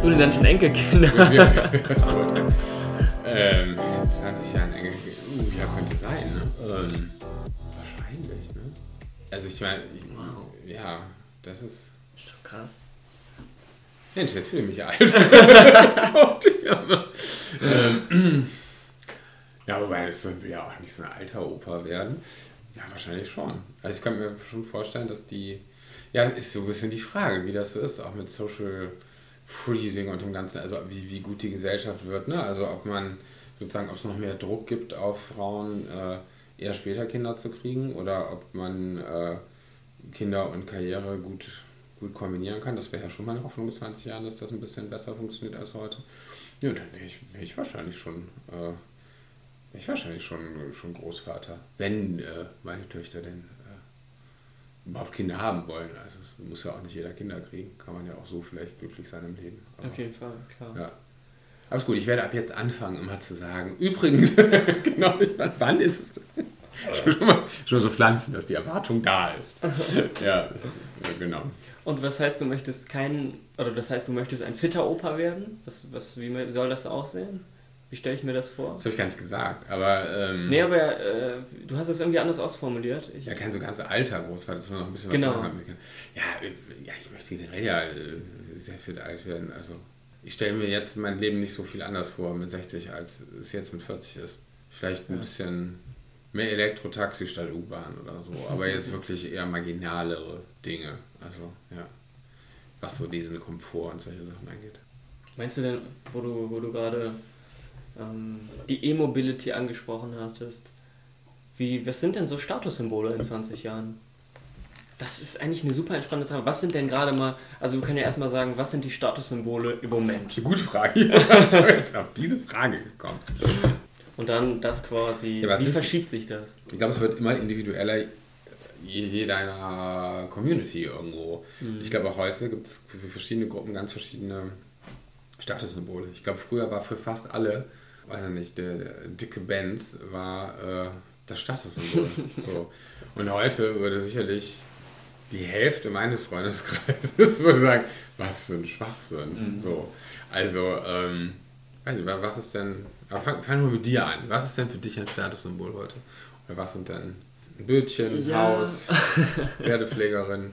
Hast du denn dann schon Enkelkinder? Ähm, in 20 Jahren Enkelkinder. Uh, ja, könnte sein, ne? Ähm, wahrscheinlich, ne? Also ich meine, ja, das ist. Ist doch krass. Mensch, jetzt fühle ich mich ja alt. ähm, ja, wobei das will ja auch nicht so eine alter Oper werden. Ja, wahrscheinlich schon. Also ich kann mir schon vorstellen, dass die. Ja, ist so ein bisschen die Frage, wie das so ist, auch mit Social Freezing und dem Ganzen, also wie, wie gut die Gesellschaft wird, ne? Also ob man sozusagen, ob es noch mehr Druck gibt auf Frauen, äh, eher später Kinder zu kriegen oder ob man äh, Kinder und Karriere gut, gut kombinieren kann. Das wäre ja schon meine Hoffnung in 20 Jahren, dass das ein bisschen besser funktioniert als heute. Ja, dann wäre ich, wär ich wahrscheinlich schon, äh, ich wahrscheinlich schon, schon Großvater, wenn äh, meine Töchter denn überhaupt Kinder haben wollen. Also es muss ja auch nicht jeder Kinder kriegen, kann man ja auch so vielleicht glücklich sein im Leben. Aber, Auf jeden Fall, klar. Ja. Ist gut, ich werde ab jetzt anfangen, immer zu sagen, übrigens, genau, wann ist es denn? schon, mal, schon so pflanzen, dass die Erwartung da ist. ja, das, ja, genau. Und was heißt, du möchtest kein, oder das heißt, du möchtest ein fitter Opa werden? Was, was, wie soll das aussehen? Wie stelle ich mir das vor? Das habe ich gar nicht gesagt, aber... Ähm, nee, aber äh, du hast es irgendwie anders ausformuliert. Ich ja, kein so ganz alter Großvater, dass man noch ein bisschen genau. was machen kann. Ja, ja, ich möchte generell ja äh, sehr fit alt werden. Also ich stelle mir jetzt mein Leben nicht so viel anders vor mit 60, als es jetzt mit 40 ist. Vielleicht ein ja. bisschen mehr Elektrotaxi statt U-Bahn oder so, aber jetzt wirklich eher marginalere Dinge. Also, ja. Was so diesen Komfort und solche Sachen angeht. Meinst du denn, wo du, wo du gerade die E-Mobility angesprochen hattest, wie, was sind denn so Statussymbole in 20 Jahren? Das ist eigentlich eine super entspannte Sache. Was sind denn gerade mal, also wir können ja erstmal sagen, was sind die Statussymbole im Moment? Eine gute Frage. Ich bin auf diese Frage gekommen. Und dann das quasi, ja, wie verschiebt sich das? Ich glaube, es wird immer individueller je, je deiner Community irgendwo. Mhm. Ich glaube, auch heute gibt es für verschiedene Gruppen ganz verschiedene Statussymbole. Ich glaube, früher war für fast alle, weiß ich nicht, der, der dicke Benz war äh, das Statussymbol. so. Und heute würde sicherlich die Hälfte meines Freundeskreises würde sagen, was für ein Schwachsinn. Mhm. So. Also, ähm, was ist denn aber fang, fang mal mit dir an. Was ist denn für dich ein Statussymbol heute? Oder was sind denn ein Bötchen, ja. Haus, Pferdepflegerin?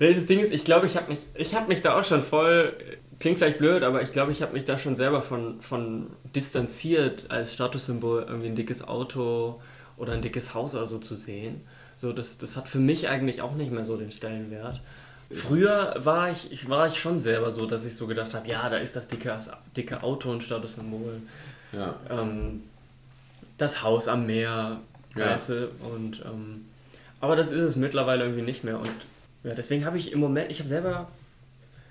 Das Ding ist, ich glaube, ich habe mich, hab mich da auch schon voll, klingt vielleicht blöd, aber ich glaube, ich habe mich da schon selber von, von distanziert, als Statussymbol irgendwie ein dickes Auto oder ein dickes Haus oder so zu sehen. So, das, das hat für mich eigentlich auch nicht mehr so den Stellenwert. Früher war ich, war ich schon selber so, dass ich so gedacht habe, ja, da ist das dicke, dicke Auto ein Statussymbol. Ja. Ähm, das Haus am Meer, ja. weißt du? Und, ähm, aber das ist es mittlerweile irgendwie nicht mehr. Und ja, deswegen habe ich im Moment, ich habe selber,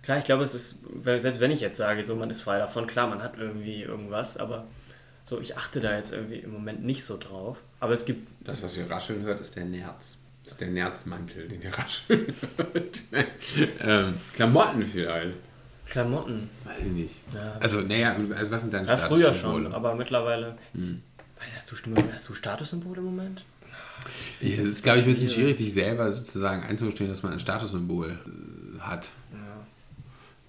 klar, ich glaube, es ist, selbst wenn ich jetzt sage, so man ist frei davon, klar, man hat irgendwie irgendwas, aber so, ich achte da jetzt irgendwie im Moment nicht so drauf. Aber es gibt. Das, was ihr rascheln hört, ist der Nerz. Das ist der Nerzmantel, den ihr rascheln hört. ähm, Klamotten vielleicht. Klamotten? Weiß ich nicht. Ja. Also, naja, also was sind deine ja, früher schon, aber mittlerweile. Hm. Hast, du, hast du Statussymbole im Moment? Es ist, glaube ich, ein bisschen schwierig, sich selber sozusagen einzustehen, dass man ein Statussymbol äh, hat. Ja.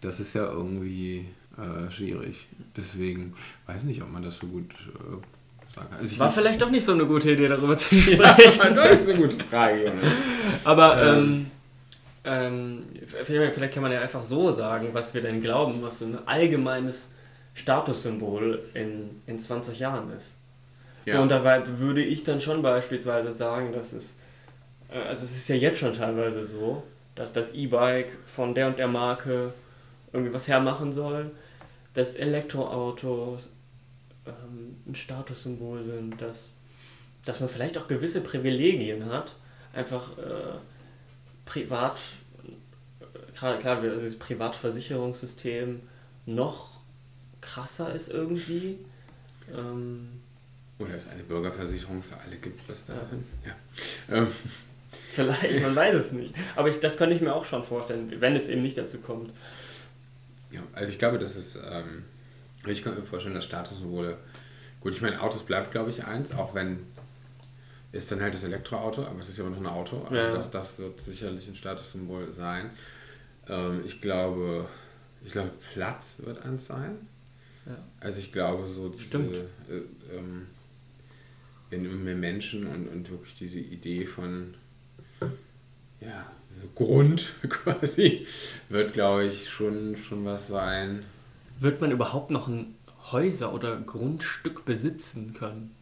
Das ist ja irgendwie äh, schwierig. Deswegen weiß ich nicht, ob man das so gut äh, sagen kann. Also War vielleicht doch nicht so eine gute Idee, darüber zu sprechen. ja, das ist eine gute Frage. Jonas. Aber ähm, ähm ähm, vielleicht kann man ja einfach so sagen, was wir denn glauben, was so ein allgemeines Statussymbol in, in 20 Jahren ist. Ja. So, und dabei würde ich dann schon beispielsweise sagen, dass es, äh, also es ist ja jetzt schon teilweise so, dass das E-Bike von der und der Marke irgendwie was hermachen soll, dass Elektroautos ähm, ein Statussymbol sind, dass, dass man vielleicht auch gewisse Privilegien hat, einfach äh, privat, gerade klar, also das Privatversicherungssystem noch krasser ist irgendwie. Ähm, Oder es eine Bürgerversicherung für alle gibt, was da. Ja. ja. Ähm. Vielleicht, man weiß es nicht. Aber ich, das könnte ich mir auch schon vorstellen, wenn es eben nicht dazu kommt. Ja, also ich glaube, das ist, ähm, ich könnte mir vorstellen, dass Statussymbole, gut, ich meine, Autos bleibt, glaube ich, eins, auch wenn ist dann halt das Elektroauto, aber es ist ja immer noch ein Auto. Also ja. das, das wird sicherlich ein Statussymbol sein. Ähm, ich glaube, Ich glaube, Platz wird eins sein. Ja. Also ich glaube, so diese, Stimmt. Äh, ähm, wenn immer mehr Menschen und, und wirklich diese Idee von ja, Grund quasi, wird, glaube ich, schon, schon was sein. Wird man überhaupt noch ein Häuser oder Grundstück besitzen können?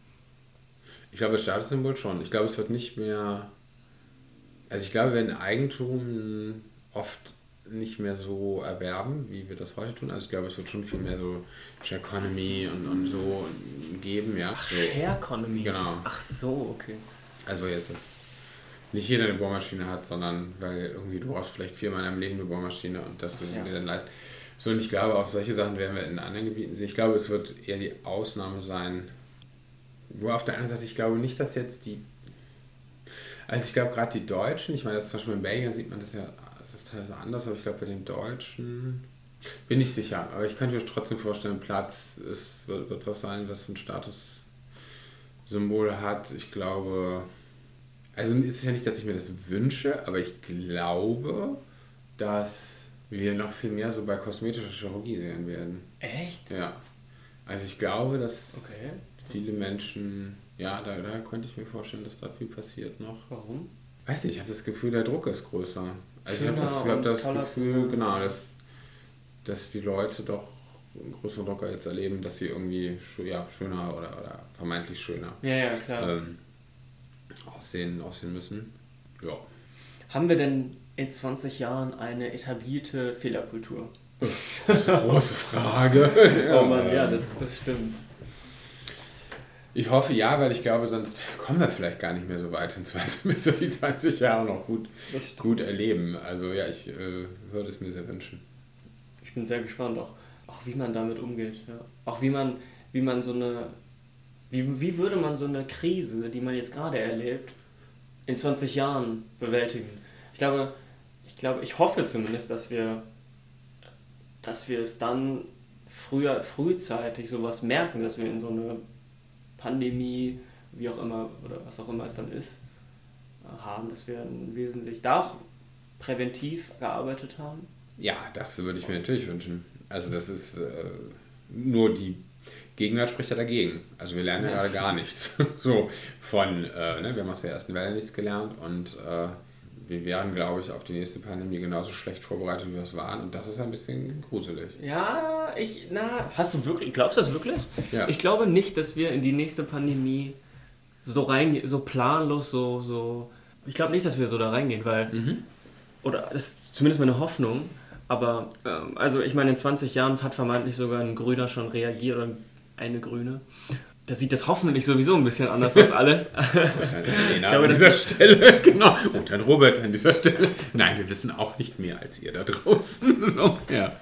Ich glaube, das Statussymbol schon. Ich glaube, es wird nicht mehr. Also ich glaube, wir werden Eigentum oft nicht mehr so erwerben, wie wir das heute tun. Also ich glaube, es wird schon viel mehr so Share Economy und, und so geben, ja. Ach, so. Share Economy. Genau. Ach so, okay. Also jetzt, dass nicht jeder eine Bohrmaschine hat, sondern weil irgendwie du brauchst vielleicht viermal in deinem Leben eine Bohrmaschine und das du Ja. dir dann leisten. So, und ich glaube, auch solche Sachen werden wir in anderen Gebieten sehen. Ich glaube, es wird eher die Ausnahme sein. Wo auf der anderen Seite, ich glaube nicht, dass jetzt die. Also ich glaube gerade die Deutschen, ich meine, das ist zum Beispiel in Belgien sieht man das ja, das ist teilweise anders, aber ich glaube bei den Deutschen bin ich sicher. Aber ich könnte mir trotzdem vorstellen, Platz ist, wird, wird was sein, was ein Statussymbol hat. Ich glaube, also ist es ja nicht, dass ich mir das wünsche, aber ich glaube, dass wir noch viel mehr so bei kosmetischer Chirurgie sehen werden. Echt? Ja. Also ich glaube, dass Okay. viele Menschen, ja, da, da könnte ich mir vorstellen, dass da viel passiert noch. Warum? Weiß nicht, ich habe das Gefühl, der Druck ist größer. Also ich habe das, hab das Gefühl, genau, dass, dass die Leute doch einen größeren Druck jetzt erleben, dass sie irgendwie ja, schöner oder, oder vermeintlich schöner Ja, ja, klar. ähm, aussehen, aussehen müssen. Ja. Haben wir denn in 20 Jahren eine etablierte Fehlerkultur? Große Frage. Oh Mann, ja, das, das stimmt. Ich hoffe ja, weil ich glaube, sonst kommen wir vielleicht gar nicht mehr so weit in 20, bis wir die 20 Jahre noch gut, Das gut erleben. Also ja, ich äh, würde es mir sehr wünschen. Ich bin sehr gespannt, auch, auch wie man damit umgeht. Ja. Auch wie man, wie man so eine. Wie, wie würde man so eine Krise, die man jetzt gerade erlebt, in 20 Jahren bewältigen? Ich glaube, ich glaube, ich hoffe zumindest, dass wir, dass wir es dann früher, frühzeitig sowas merken, dass wir in so eine Pandemie, wie auch immer, oder was auch immer es dann ist, äh, haben, dass wir ein wesentlich da auch präventiv gearbeitet haben. Ja, das würde ich mir natürlich wünschen. Also das ist äh, nur die Gegenwart spricht ja dagegen. Also wir lernen ja, gerade gar nichts. so von, äh, ne, wir haben aus der ersten Welle nichts gelernt und äh, wir wären, glaube ich, auf die nächste Pandemie genauso schlecht vorbereitet, wie wir es waren. Und das ist ein bisschen gruselig. Ja, ich, na, hast du wirklich, glaubst du das wirklich? Ja. Ich glaube nicht, dass wir in die nächste Pandemie so reingehen, so planlos, so, so, ich glaube nicht, dass wir so da reingehen, weil, Mhm. oder das ist zumindest meine Hoffnung, aber, ähm, also ich meine, in 20 Jahren hat vermeintlich sogar ein Grüner schon reagiert oder eine Grüne. Da sieht das hoffentlich sowieso ein bisschen anders aus alles. Eine Lena glaube, an dieser Stelle, genau. Und ein Robert an dieser Stelle. Nein, wir wissen auch nicht mehr als ihr da draußen. So, ja.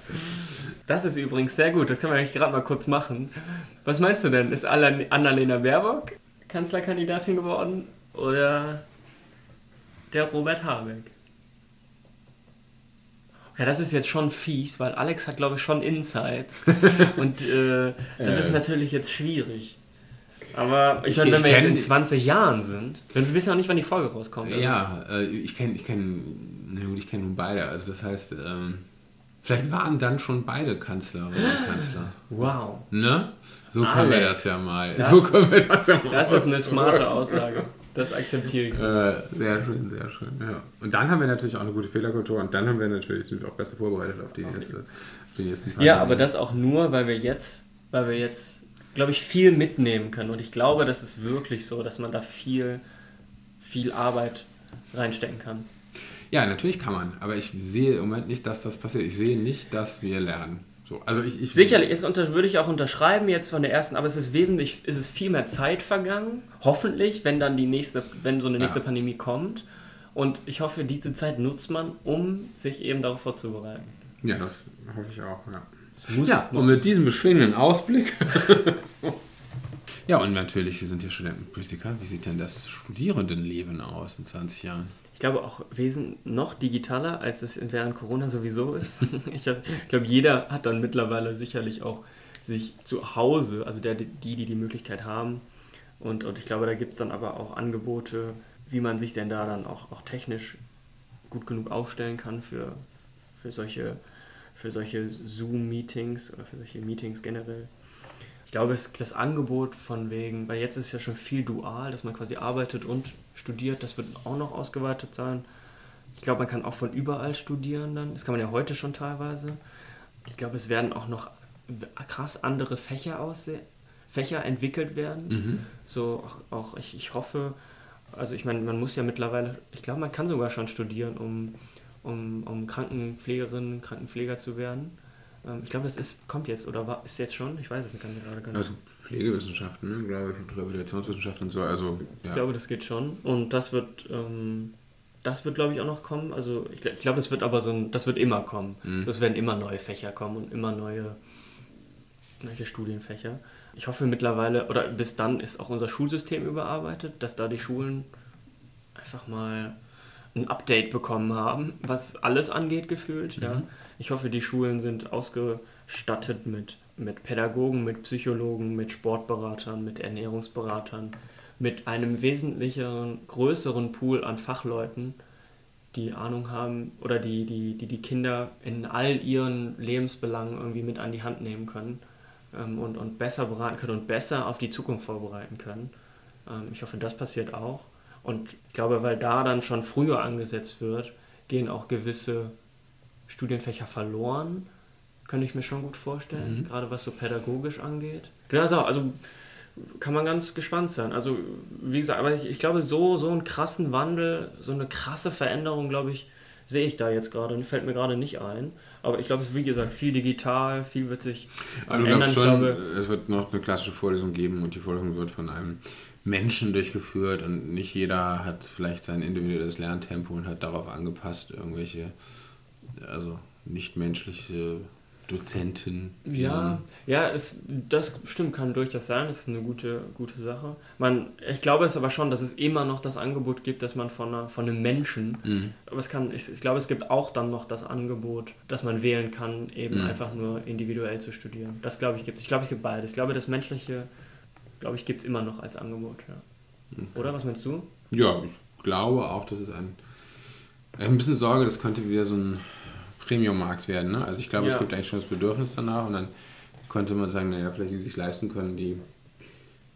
Das ist übrigens sehr gut, das können wir eigentlich gerade mal kurz machen. Was meinst du denn? Ist Anna- Annalena Baerbock Kanzlerkandidatin geworden oder der Robert Habeck? Ja, das ist jetzt schon fies, weil Alex hat, glaube ich, schon Insights. Und äh, das ist Äh. natürlich jetzt schwierig. Aber ich, Ich- meine, wenn ich wir jetzt in 20 Jahren sind, dann wir wissen auch nicht, wann die Folge rauskommt. Also, Ja, äh, ich kenne ich kenn, na gut, ich kenne nun beide. Also das heißt, ähm, vielleicht waren dann schon beide Kanzlerinnen und Kanzler. Wow. Ne? So können wir Alex, das ja mal. das- so können wir das ja mal Das ist eine smarte Aussage. Das akzeptiere ich so. Äh, sehr schön, sehr schön. Ja. Und dann haben wir natürlich auch eine gute Fehlerkultur und dann haben wir natürlich sind wir auch besser vorbereitet auf die nächste, auf die nächsten Ja, Pandemien. aber das auch nur, weil wir jetzt, weil wir jetzt, glaube ich, viel mitnehmen können. Und ich glaube, das ist wirklich so, dass man da viel, viel Arbeit reinstecken kann. Ja, natürlich kann man, aber ich sehe im Moment nicht, dass das passiert. Ich sehe nicht, dass wir lernen. So, also ich, ich Sicherlich, ist unter, würde ich auch unterschreiben jetzt von der ersten, aber es ist wesentlich, es ist viel mehr Zeit vergangen. Hoffentlich, wenn dann die nächste, wenn so eine nächste Ja. Pandemie kommt. Und ich hoffe, diese Zeit nutzt man, um sich eben darauf vorzubereiten. Ja, das hoffe ich auch, ja. Muss, Ja, muss und mit diesem beschwingenden Ausblick. ja, und natürlich, wir sind ja Studentenpolitiker. Wie sieht denn das Studierendenleben aus in 20 Jahren? Ich glaube auch Wesen noch digitaler, als es während Corona sowieso ist. Ich ich glaube, jeder hat dann mittlerweile sicherlich auch sich zu Hause, also der, die, die die Möglichkeit haben. Und, und ich glaube, da gibt es dann aber auch Angebote, wie man sich denn da dann auch, auch technisch gut genug aufstellen kann für, für, solche, für solche Zoom-Meetings oder für solche Meetings generell. Ich glaube, es, das Angebot von wegen, weil jetzt ist ja schon viel dual, dass man quasi arbeitet und studiert, das wird auch noch ausgeweitet sein. Ich glaube, man kann auch von überall studieren dann. Das kann man ja heute schon teilweise. Ich glaube, es werden auch noch krass andere Fächer aussehen, Fächer entwickelt werden. Mhm. So auch, auch ich, ich hoffe, also ich meine, man muss ja mittlerweile, ich glaube, man kann sogar schon studieren, um, um, um Krankenpflegerin, Krankenpfleger zu werden. Ähm, ich glaube, das ist, kommt jetzt oder war, ist jetzt schon, ich weiß es gerade gar nicht. Also Pflegewissenschaften, ne, glaube ich, und Rehabilitationswissenschaften und so. Also, ja. Ich glaube, das geht schon. Und das wird, ähm, das wird, glaube ich, auch noch kommen. Also ich, ich glaube, das wird aber so ein, das wird immer kommen. Mhm. Das werden immer neue Fächer kommen und immer neue, neue Studienfächer. Ich hoffe mittlerweile, oder bis dann ist auch unser Schulsystem überarbeitet, dass da die Schulen einfach mal ein Update bekommen haben, was alles angeht, gefühlt. Mhm. Ja. Ich hoffe, die Schulen sind ausgestattet mit, mit Pädagogen, mit Psychologen, mit Sportberatern, mit Ernährungsberatern, mit einem wesentlichen größeren Pool an Fachleuten, die Ahnung haben oder die die, die, die Kinder in all ihren Lebensbelangen irgendwie mit an die Hand nehmen können ähm, und, und besser beraten können und besser auf die Zukunft vorbereiten können. Ähm, ich hoffe, das passiert auch. Und ich glaube, weil da dann schon früher angesetzt wird, gehen auch gewisse Studienfächer verloren. Könnte ich mir schon gut vorstellen, mhm. gerade was so pädagogisch angeht. Genau, also, also kann man ganz gespannt sein. Also, wie gesagt, aber ich, ich, glaube, so, so einen krassen Wandel, so eine krasse Veränderung, glaube ich, sehe ich da jetzt gerade. Fällt mir gerade nicht ein. Aber ich glaube, es ist wie gesagt viel digital, viel wird sich also ändern. Schon, glaube, es wird noch eine klassische Vorlesung geben und die Vorlesung wird von einem Menschen durchgeführt und nicht jeder hat vielleicht sein individuelles Lerntempo und hat darauf angepasst, irgendwelche, also nichtmenschliche Dozenten. Ja, ja, es, das stimmt, kann durchaus sein, das ist eine gute, gute Sache. Man, ich glaube es aber schon, dass es immer noch das Angebot gibt, dass man von, einer, von einem Menschen, mhm. aber es kann, ich, ich, glaube, es gibt auch dann noch das Angebot, dass man wählen kann, eben mhm. einfach nur individuell zu studieren. Das glaube ich gibt es. Ich glaube, es gibt beides. Ich glaube, das Menschliche, glaube ich, gibt es immer noch als Angebot. Ja. Okay. Oder, was meinst du? Ja, ich glaube auch, dass es ein, ein bisschen Sorge, das könnte wieder so ein Premium-Markt werden. Ne? Also ich glaube, ja. es gibt eigentlich schon das Bedürfnis danach und dann könnte man sagen, naja, vielleicht die sich leisten können, die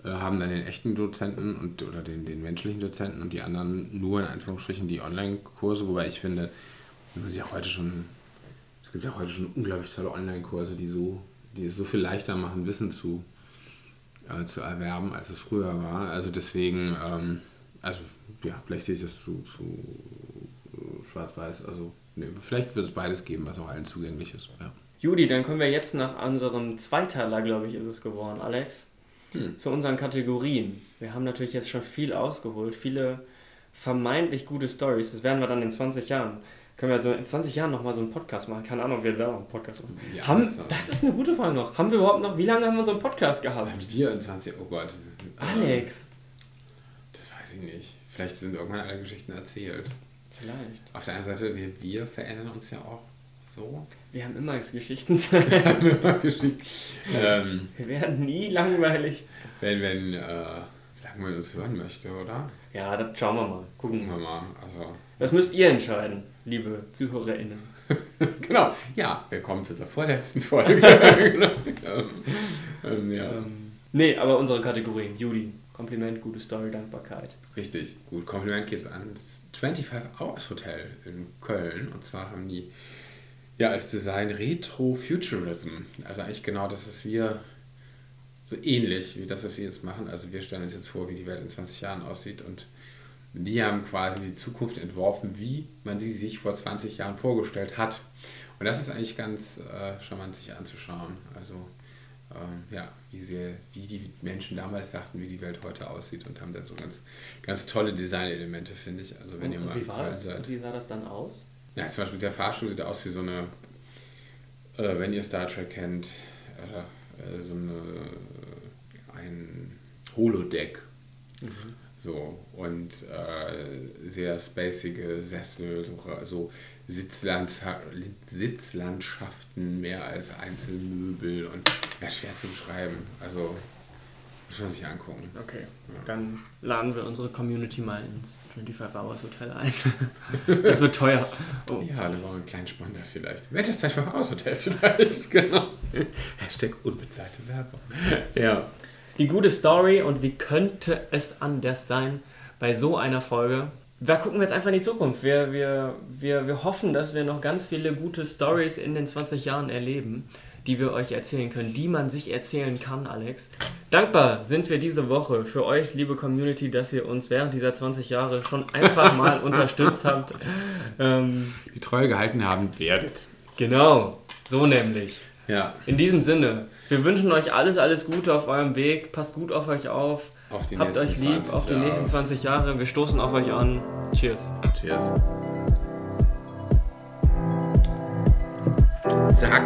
äh, haben dann den echten Dozenten und oder den, den menschlichen Dozenten und die anderen nur in Anführungsstrichen die Online-Kurse, wobei ich finde, man sich auch heute schon, es gibt ja heute schon unglaublich tolle Online-Kurse, die so, die es so viel leichter machen, Wissen zu, äh, zu erwerben, als es früher war. Also deswegen, ähm, also ja, vielleicht sehe ich das zu, zu äh, schwarz-weiß, also Nee, vielleicht wird es beides geben, was auch allen zugänglich ist. Ja. Judy, dann kommen wir jetzt nach unserem Zweiteiler, glaube ich, ist es geworden, Alex, hm. zu unseren Kategorien. Wir haben natürlich jetzt schon viel ausgeholt, viele vermeintlich gute Stories. Das werden wir dann in 20 Jahren. Können wir also in 20 Jahren nochmal so einen Podcast machen? Keine Ahnung, wir werden auch einen Podcast machen. Ja, haben, das ist eine gute Frage noch. Haben wir überhaupt noch, wie lange haben wir so einen Podcast gehabt? Haben wir in 20, oh Gott. Alex. Das weiß ich nicht. Vielleicht sind irgendwann alle Geschichten erzählt. Vielleicht. Auf der anderen Seite, wir, wir verändern uns ja auch so. Wir haben immer Geschichten zu erzählen. Geschichten. Ähm, wir werden nie langweilig. Wenn, wenn äh, Samuel uns hören möchte, oder? Ja, das schauen wir mal. Gucken wir mal. Also. Das müsst ihr entscheiden, liebe ZuhörerInnen. genau. Ja, wir kommen zu der vorletzten Folge. genau. ähm, ähm, ja. Ähm, nee, aber unsere Kategorien. Judy, Kompliment, gute Story, Dankbarkeit. Richtig, gut. Kompliment geht ans 25 Hours Hotel in Köln. Und zwar haben die ja als Design Retro Futurism. Also eigentlich genau das, was wir so ähnlich wie das, was wir jetzt machen. Also wir stellen uns jetzt vor, wie die Welt in 20 Jahren aussieht und die haben quasi die Zukunft entworfen, wie man sie sich vor 20 Jahren vorgestellt hat. Und das ist eigentlich ganz äh, charmant sich anzuschauen. Also ähm, ja, wie, sehr, wie die Menschen damals dachten, wie die Welt heute aussieht und haben da so ganz, ganz tolle Designelemente, finde ich. Also wenn und, ihr mal wie, war das, seid. wie sah das dann aus? Ja, zum Beispiel der Fahrstuhl sieht aus wie so eine, äh, wenn ihr Star Trek kennt, äh, so eine, ein Holodeck. Mhm. So, und äh, sehr spacige Sessel, so, so Sitzlandschaften mehr als Einzelmöbel und ja, schwer zu beschreiben. Also Muss man sich angucken. Okay, dann laden wir unsere Community mal ins 25 Hours Hotel ein. das wird teuer. Oh. Ja, dann brauchen wir einen kleinen Sponsor vielleicht. Welches 25 Hours Hotel vielleicht, genau. Hashtag unbezahlte Werbung. Ja. Die gute Story und wie könnte es anders sein bei so einer Folge? Da gucken wir jetzt einfach in die Zukunft. Wir, wir, wir, wir hoffen, dass wir noch ganz viele gute Stories in den 20 Jahren erleben die wir euch erzählen können, die man sich erzählen kann, Alex. Dankbar sind wir diese Woche für euch, liebe Community, dass ihr uns während dieser 20 Jahre schon einfach mal unterstützt habt. Ähm, die Treue gehalten haben werdet. Genau, so nämlich. Ja. In diesem Sinne, wir wünschen euch alles, alles Gute auf eurem Weg. Passt gut auf euch auf. auf Habt euch lieb auf die nächsten 20 Jahre. Wir stoßen auf euch an. Cheers. Cheers. Zack.